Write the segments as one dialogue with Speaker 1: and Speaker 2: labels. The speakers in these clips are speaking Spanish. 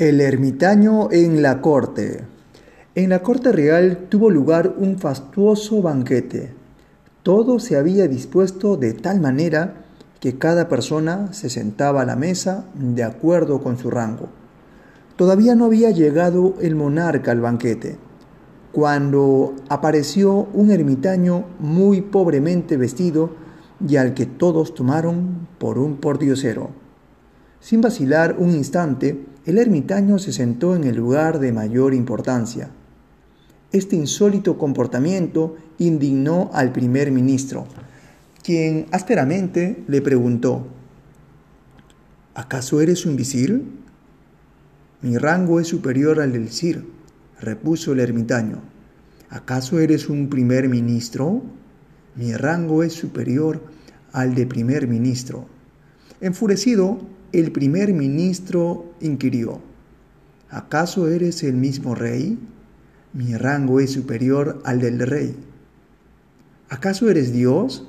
Speaker 1: El ermitaño en la corte. En la corte real tuvo lugar un fastuoso banquete. Todo se había dispuesto de tal manera que cada persona se sentaba a la mesa de acuerdo con su rango. Todavía no había llegado el monarca al banquete, cuando apareció un ermitaño muy pobremente vestido y al que todos tomaron por un pordiosero. Sin vacilar un instante, el ermitaño se sentó en el lugar de mayor importancia. Este insólito comportamiento indignó al primer ministro, quien ásperamente le preguntó, ¿acaso eres un visir? Mi rango es superior al del sir, repuso el ermitaño. ¿Acaso eres un primer ministro? Mi rango es superior al de primer ministro. Enfurecido, el primer ministro inquirió, ¿acaso eres el mismo rey? Mi rango es superior al del rey. ¿Acaso eres Dios?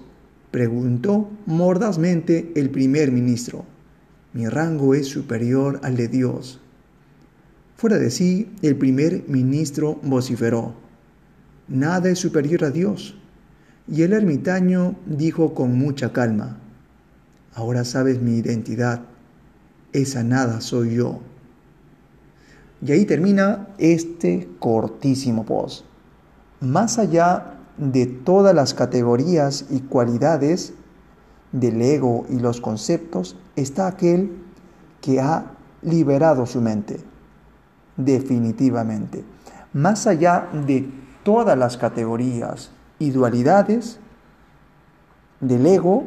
Speaker 1: preguntó mordazmente el primer ministro. Mi rango es superior al de Dios. Fuera de sí, el primer ministro vociferó, Nada es superior a Dios. Y el ermitaño dijo con mucha calma, Ahora sabes mi identidad esa nada soy yo. Y ahí termina este cortísimo post. Más allá de todas las categorías y cualidades del ego y los conceptos, está aquel que ha liberado su mente, definitivamente. Más allá de todas las categorías y dualidades del ego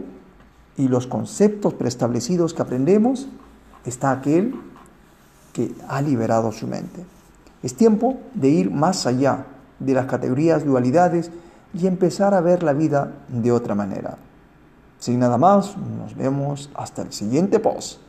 Speaker 1: y los conceptos preestablecidos que aprendemos, está aquel que ha liberado su mente. Es tiempo de ir más allá de las categorías dualidades y empezar a ver la vida de otra manera. Sin nada más, nos vemos hasta el siguiente post.